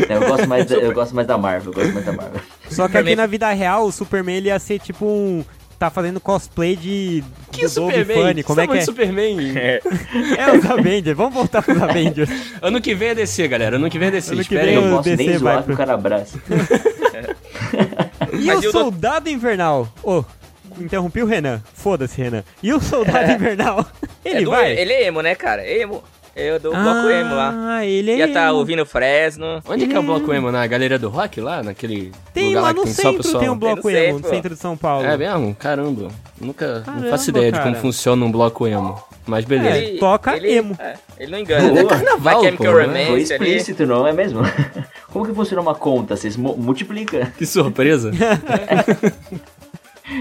Eu, gosto mais da, eu gosto mais da Marvel. Eu gosto mais da Marvel. Só que aqui na vida real, o Superman ele ia ser tipo um. Tá fazendo cosplay de. Que do Superman? Funny. Como é que é? Superman? É os Avengers. Vamos voltar pros Avengers. Ano que vem é DC, galera. Ano que vem é DC. Ano que Esperem vem Eu não posso DC nem zoar o cara abraça. E Mas o e o do- Soldado Invernal? Ô, interrompi o Renan. Foda-se, Renan. E o Soldado Invernal? Ele é do- vai? Ele é emo, né, cara? Emo. Eu do bloco emo lá. Ah, ele é Ia tá ouvindo Fresno. Onde que é o bloco emo? Na Galeria do Rock, lá? Naquele Tem lugar lá lá no tem só centro, pessoal... tem um bloco Tem no emo, no centro. centro de São Paulo. É mesmo? Caramba. Nunca... Caramba, não faço ideia de como cara. funciona um bloco emo. Mas beleza. É. toca emo. é, ele não engana. Boa. né? Carnaval, My Chemical pô, né? Romance Foi ali. explícito, não é mesmo? Como que funciona uma conta? Você mu- multiplica. Que surpresa.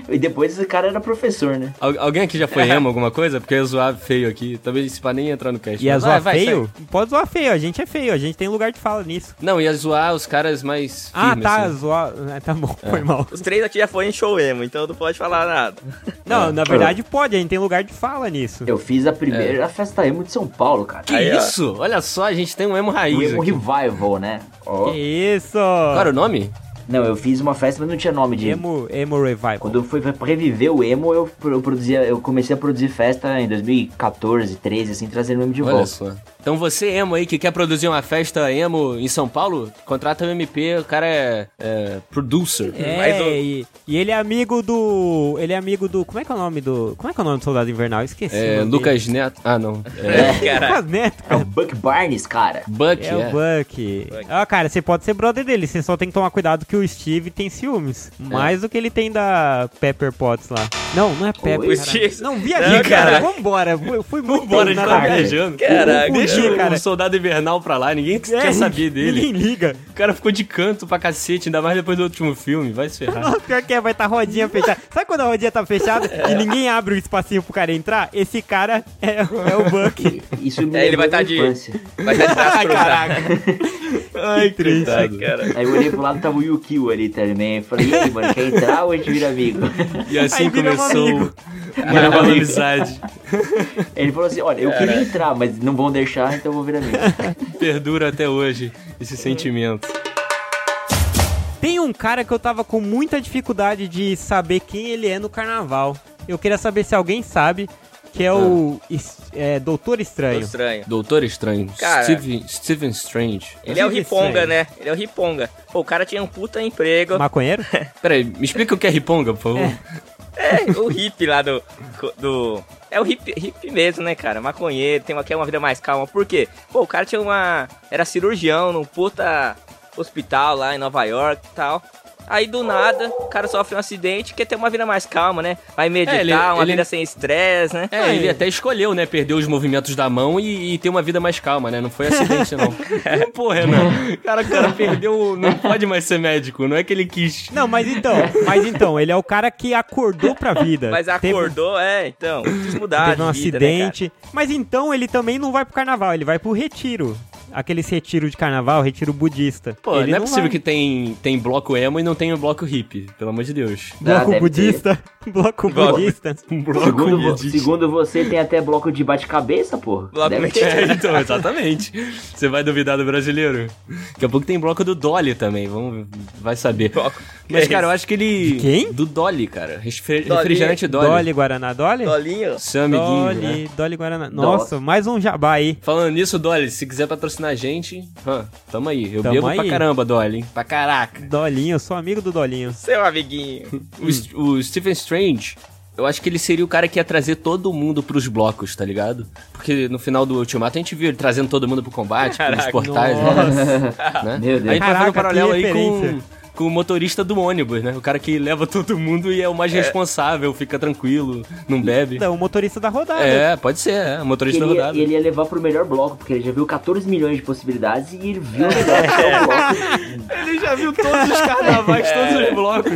E depois esse cara era professor, né? Al- alguém aqui já foi emo alguma coisa? Porque eu ia zoar feio aqui. Talvez esse pá nem entrar no cast. Ia Mas zoar vai, vai, feio? Pode zoar feio, a gente é feio, a gente tem lugar de fala nisso. Não, ia zoar os caras mais Ah, tá, assim. zoar. ah, Tá bom, foi mal. Os três aqui já foram em show emo, então não pode falar nada. Não, na verdade pode, a gente tem lugar de fala nisso. Eu fiz a primeira festa emo de São Paulo, cara. Que Aí, ó. isso? Olha só, a gente tem um emo raiz O emo aqui. revival, né? Ó. Que isso? Qual era o nome? Não, eu fiz uma festa, mas não tinha nome de Emo, emo Revival. Quando eu fui pra reviver o emo, eu, eu produzia, eu comecei a produzir festa em 2014, 13, assim, trazendo o emo de Olha volta. só. Então você, emo aí, que quer produzir uma festa emo em São Paulo, contrata o MP, o cara é, é producer. É, Mas o- e, e ele é amigo do. Ele é amigo do. Como é que é o nome do. Como é que é o nome do soldado invernal? Eu Esqueci. É, Lucas Neto. Ah, não. É, dele. Cara, Lucas Neto, É cara. o Buck Barnes, cara. Buck, É, é. o Buck. Ah, cara, você pode ser brother dele, você só tem que tomar cuidado que o Steve tem ciúmes. Mais do que ele tem da Pepper Potts lá. Não, não é Pepper. Não, viajei, Não, cara. Vambora. Eu fui muito Bora, a gente tá viajando. Caraca. Deixa o, cara. o soldado invernal pra lá, ninguém É, quer saber dele. Ninguém liga. O cara ficou de canto pra cacete, ainda mais depois do último filme, vai se ferrar. Nossa, pior que é, vai estar rodinha fechada. Sabe quando a rodinha tá fechada e ninguém abre o espacinho pro cara entrar? Esse cara é, é o Buck. Isso me É, ele vai tá da de- infância. vai estar de braço Ai, cruzado. caraca. Ai, triste. Cara. Aí eu olhei pro lado tava o Yukio ali também. Eu falei, e aí, mano, quer entrar ou a gente vira amigo? E assim começou a nova amizade. Ele falou assim, olha, eu queria entrar, mas não vão deixar, então eu vou virar amigo. Perdura até hoje esse sentimento. Tem um cara que eu tava com muita dificuldade de saber quem ele é no carnaval. Eu queria saber se alguém sabe, que é o es- é, Doutor Estranho. estranho. Doutor Estranho. Cara. Stephen, Stephen Strange. Ele é o Riponga, Strange. né? Ele é o Riponga. Pô, o cara tinha um puta emprego. Maconheiro? Peraí, me explica o que é riponga, por favor. É, o hippie lá do. do é o hippie, hippie mesmo, né, cara? Maconheiro, tem uma, quer uma vida mais calma. Por quê? Pô, o cara tinha uma. Era cirurgião num puta hospital lá em Nova York e tal. Aí do nada, o cara sofre um acidente quer ter uma vida mais calma, né? Vai meditar, É, ele- uma ele- vida sem estresse, né? É, ele até escolheu, né, perder os movimentos da mão e, e ter uma vida mais calma, né? Não foi acidente, não. Pô, Renan, cara, o cara perdeu, não pode mais ser médico, não é que ele quis. Não, mas então, mas então, ele é o cara que acordou pra vida. Mas Teve- acordou, é, então, quis mudar Teve um de vida, né, cara? acidente. mas então ele também não vai pro carnaval, ele vai pro retiro. Aqueles retiro de carnaval, retiro budista. Pô, ele não é possível vai. que tem, tem bloco emo e não tem o bloco hippie, pelo amor de Deus. Bloco deve budista. Bloco Bloco. budista. Um bloco Segundo, budista. segundo você, tem até bloco de bate-cabeça, porra. Bloco Deve de- ter. É, então, exatamente. Você vai duvidar do brasileiro? Daqui a pouco tem bloco do Dolly também, vamos, vai saber. Bloco. Mas, Que cara, eu acho que ele... Quem? Do Dolly, cara. Refri- Dolly. Refrigerante Dolly. Dolly Guaraná. Dolly? Dolinho. Seu amiguinho, Dolly, né? Dolly Guaraná. Nossa, mais um jabá aí. Falando nisso, Dolly, se quiser patrocinar a gente, tamo aí. Eu Tamo bebo pra aí. caramba, Dolly, hein? Pra caraca. Dolinho, eu sou amigo do Dolinho. Seu amiguinho. O, o Stephen Strange, eu acho que ele seria o cara que ia trazer todo mundo pros blocos, tá ligado? Porque no final do Ultimato a gente viu ele trazendo todo mundo pro combate, Caraca, portais, Nossa. né? Meu Deus. A gente vai fazer um Caraca, paralelo aí com. Com o motorista do ônibus, né? O cara que leva todo mundo e é o mais responsável, fica tranquilo, não bebe. Não, o motorista da rodada. É, pode ser, é, o motorista da Ele ia, rodada. ele ia levar pro melhor bloco, porque ele já viu 14 milhões de possibilidades e ele viu o melhor é bloco. Ele já viu todos os carnavais, todos os blocos.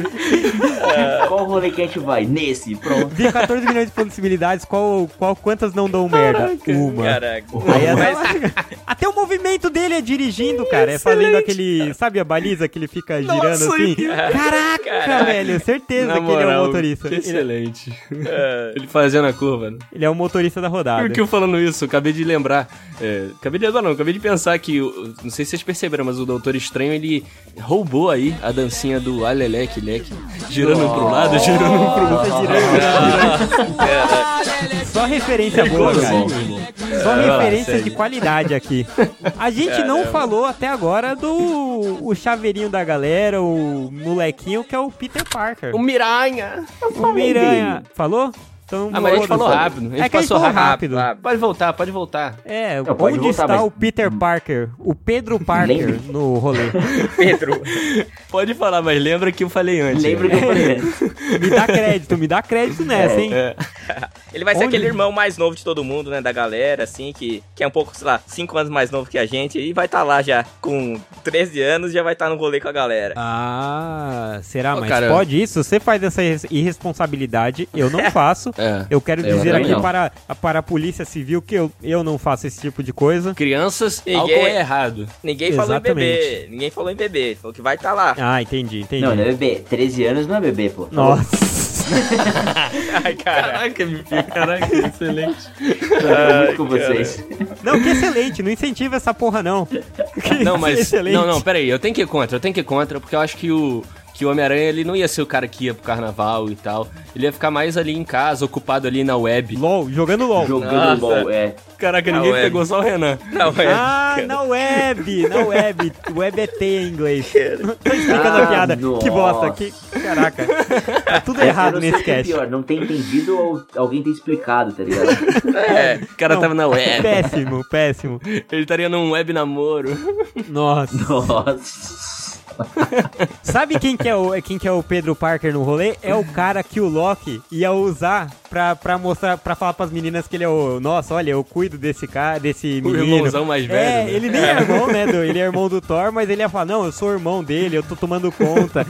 Qual rolê que a gente vai? Nesse, pronto. Vi 14 milhões de possibilidades, qual, qual, quantas não dão merda? Uma. Caraca. Aí é Mas- Até o movimento dele é dirigindo, cara. É fazendo aquele. Sabe a baliza que ele fica girando Nossa, assim? Caraca, Caraca. velho. Certeza Na que ele é o moral, motorista. que Ele, Excelente. Ele fazendo a curva, né? ele é o motorista da rodada. Por que eu falando isso? Eu acabei de lembrar. é, acabei de lembrar, não, acabei de pensar que. Não sei se vocês perceberam, mas o Doutor Estranho, ele. roubou aí a dancinha do Aleleque Leque, girando pro lado, girando pro outro. Só referência boa, cara. Só É, referência de qualidade aqui. A gente não falou até agora do o chaveirinho da galera, o molequinho que é o Peter Parker. O Miranha. O Miranha. Falou? Então, Ah, mas a gente falou rápido. A gente É que a gente passou falou rápido. rápido. Pode voltar, pode voltar. É, Não, pode onde voltar, está mas- o Peter Parker? O Pedro Parker no rolê. Pedro. Pode falar, mas lembra que eu falei antes. Lembra né? que eu falei antes. Me dá crédito, me dá crédito nessa, hein? É. Ele vai ser aquele irmão mais novo de todo mundo, né? Da galera, assim, que, que é um pouco, sei lá, 5 anos mais novo que a gente. E vai estar lá já com 13 anos, já vai estar no rolê com a galera. Ah, será? Ô, Mas cara. pode isso? Você faz essa irres- irresponsabilidade, eu não faço. É. Eu quero Eu dizer aqui não. para, para a Polícia Civil que eu, eu não faço esse tipo de coisa. Crianças, Ninguém- álcool é errado. Ninguém falou em bebê. Exatamente. Ninguém falou em bebê. Falou que vai estar lá. Ah, entendi, entendi. Não, não é bebê. 13 anos não é bebê, pô. Nossa. Ai, cara. Caraca, filho, caraca, excelente. Tô muito com vocês. Não, que excelente, não incentiva essa porra não. Que Não, mas. excelente. Não, não, peraí, eu tenho que ir contra, eu tenho que ir contra, porque eu acho que o. Que o Homem-Aranha ele não ia ser o cara que ia pro carnaval e tal. Ele ia ficar mais ali em casa, ocupado ali na web. LOL, jogando LOL. Jogando Nossa. LOL, é. Caraca, Na ninguém web. pegou, só o Renan. Não, é. Ah, na web, na web. Web é T em inglês. Não tô explicando a Ah, piada. Que nossa. bosta. Que... Caraca. Tá tudo Eu errado nesse que é cast. pior, não tem entendido ou alguém tem explicado, tá ligado? É. O cara Não, tava na web. Péssimo, péssimo. Ele estaria num web namoro. Nossa. Nossa. Sabe quem que, é o, quem que é o Pedro Parker no rolê? É o cara que o Loki ia usar pra, pra mostrar, pra falar pras meninas que ele é o. Nossa, olha, eu cuido desse cara, desse O menino. irmãozão mais velho, É, né? ele nem é irmão, né? Do, ele é irmão do Thor, mas ele ia falar: Não, eu sou irmão dele, eu tô tomando conta.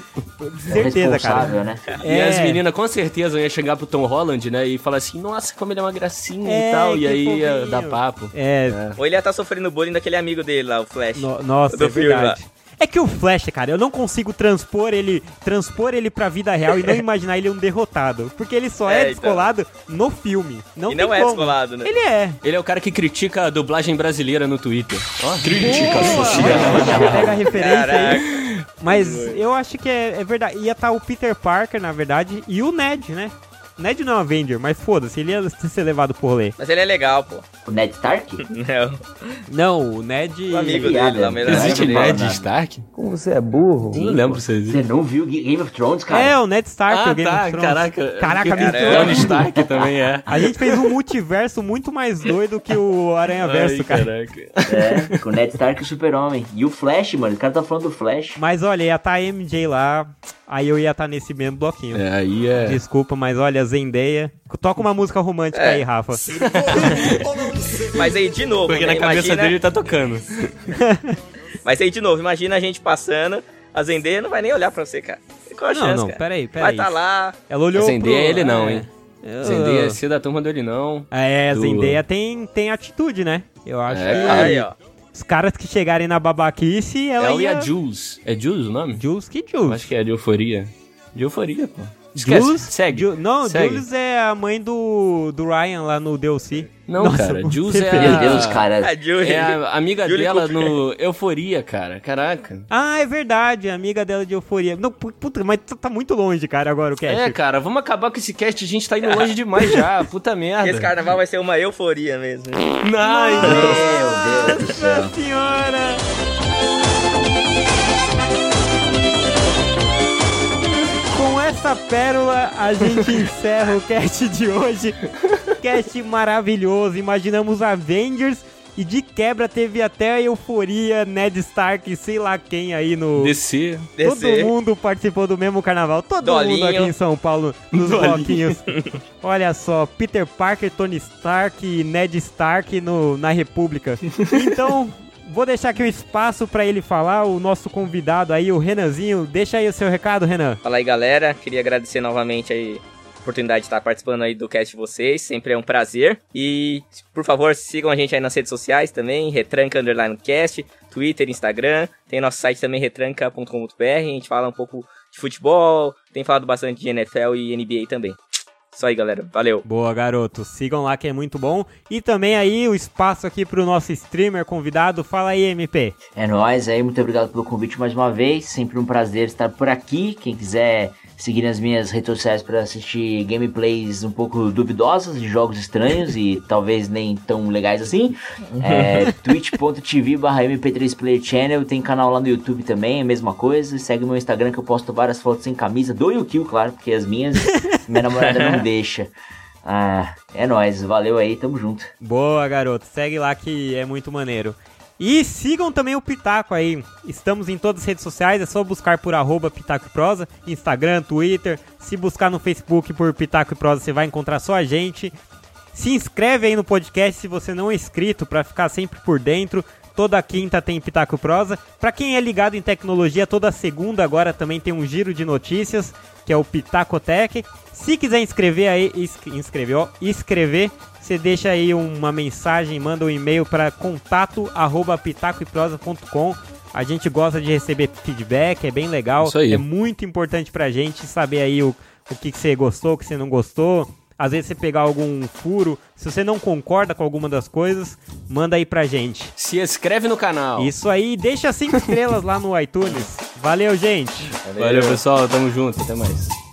Certeza, Responsável, cara. né? E as É. meninas com certeza iam chegar pro Tom Holland, né? E falar assim, nossa, como ele é uma gracinha É, e tal. que E aí ia dar papo. É, Ou ele ia estar sofrendo bullying daquele amigo dele lá, o Flash. no- nossa, Do é filme verdade. É que o Flash, cara, eu não consigo transpor ele, transpor ele pra vida real e não imaginar ele um derrotado. Porque ele só é, É, então. descolado no filme. Não E tem não é como. descolado, né? Ele é. Ele é o cara que critica a dublagem brasileira no Twitter. Ó, crítica Boa, olha, Pega a referência aí. Mas eu acho que é, é verdade. Ia estar o Peter Parker, na verdade, e o Ned, né? Ned não é um Avenger, mas foda-se, ele ia ser levado por rolê. Mas ele é legal, pô. O Ned Stark? Não. Não, o Ned. O amigo piada. dele lá, melhor Existe dele. Ned nada. Stark? Como você é burro. Eu não lembro se existe. Você não viu Game of Thrones, cara? É, o Ned Stark, Ah, o Game tá, of Thrones. caraca. Caraca, misturou. Tony Stark também é. A gente fez um multiverso muito mais doido que o Aranha Verso, cara. caraca. É, com o Ned Stark e o Super-Homem. E o Flash, mano. O cara tá falando do Flash. Mas olha, ia estar a MJ lá, aí eu ia estar nesse mesmo bloquinho. É, aí é... Desculpa, mas olha, Zendeia. Toca uma música romântica É. aí, Rafa. Mas aí, de novo, Porque né? na cabeça imagina, dele ele tá tocando. Mas aí, de novo, imagina a gente passando, a Zendaya não vai nem olhar pra você, cara. Qual a Não, chance, não, cara? peraí, peraí. Vai tá lá, Ela olhou Zendaya pro... é ele não, é. hein? Eu- Zendaya é ser da turma dele não. É, a do- Zendaya tem, tem atitude, né? Eu acho É, que aí, ó. Os caras que chegarem na babaquice, ela Ela e ia... a Jules. É Jules o nome? Jules que Jules. Acho que é de euforia. De euforia, pô. Esquece, Jules, segue. Ju- não, segue. Jules é a mãe do, do Ryan lá no DLC. Não, Nossa, cara, Jules é Meu a- Deus, cara. Julie. É a amiga Julie dela Cooper. no Euforia, cara. Caraca. Ah, é verdade, a amiga dela de euforia. Não, pu- puta, mas tá- tá muito longe, cara, agora o cast. É, cara, vamos acabar com esse cast. A gente tá indo longe demais já. Puta merda. Esse carnaval vai ser uma euforia mesmo. Meu céu. Nossa senhora! Com essa pérola, a gente encerra o cast de hoje. Cast maravilhoso. Imaginamos Avengers e de quebra teve até a euforia, Ned Stark, sei lá quem aí no. Descer. Todo mundo participou do mesmo carnaval. Todo Dolinho. mundo aqui em São Paulo nos Dolinho. bloquinhos. Olha só, Peter Parker, Tony Stark e Ned Stark no, na República. Então, vou deixar aqui o espaço pra ele falar, o nosso convidado aí, o Renanzinho. Deixa aí o seu recado, Renan. Fala aí, galera. Queria agradecer novamente aí oportunidade de estar participando aí do cast de vocês. Sempre é um prazer. E, por favor, sigam a gente aí nas redes sociais também. Retranca Underline Cast, Twitter, Instagram. Tem nosso site também, retranca.com.br. A gente fala um pouco de futebol. Tem falado bastante de NFL e NBA também. Isso aí, galera. Valeu. Boa, garoto. Sigam lá que é muito bom. E também aí o espaço aqui pro nosso streamer convidado. Fala aí, MP. É nóis aí, muito obrigado pelo convite mais uma vez. Sempre um prazer estar por aqui. Quem quiser seguir nas minhas redes sociais para assistir gameplays um pouco duvidosas de jogos estranhos e talvez nem tão legais assim. É twitch.tv barra mp3player channel, tem canal lá no YouTube também, a mesma coisa. Segue meu Instagram que eu posto várias fotos sem camisa, do Yukio, claro, porque as minhas minha namorada não deixa. Ah, é nóis, valeu aí, tamo junto. Boa, garoto. Segue lá que é muito maneiro. E sigam também o Pitaco aí. Estamos em todas as redes sociais, é só buscar por arroba Pitaco e Prosa, Instagram, Twitter. Se buscar no Facebook por Pitaco e Prosa, você vai encontrar só a gente. Se inscreve aí no podcast se você não é inscrito, para ficar sempre por dentro. Toda quinta tem Pitaco Prosa. Para quem é ligado em tecnologia, toda segunda agora também tem um giro de notícias, que é o Pitacotech. Se quiser inscrever aí, inscrever, ó, escrever, você deixa aí uma mensagem, manda um e-mail para contato@pitacoeprosa.com. A gente gosta de receber feedback, é bem legal. Isso aí. É muito importante pra gente saber aí o, o que, que você gostou, o que você não gostou. Às vezes você pegar algum furo, se você não concorda com alguma das coisas, manda aí pra gente. Se inscreve no canal. Isso aí, deixa cinco estrelas lá no iTunes. Valeu, gente! Valeu, pessoal. Tamo junto. Até mais.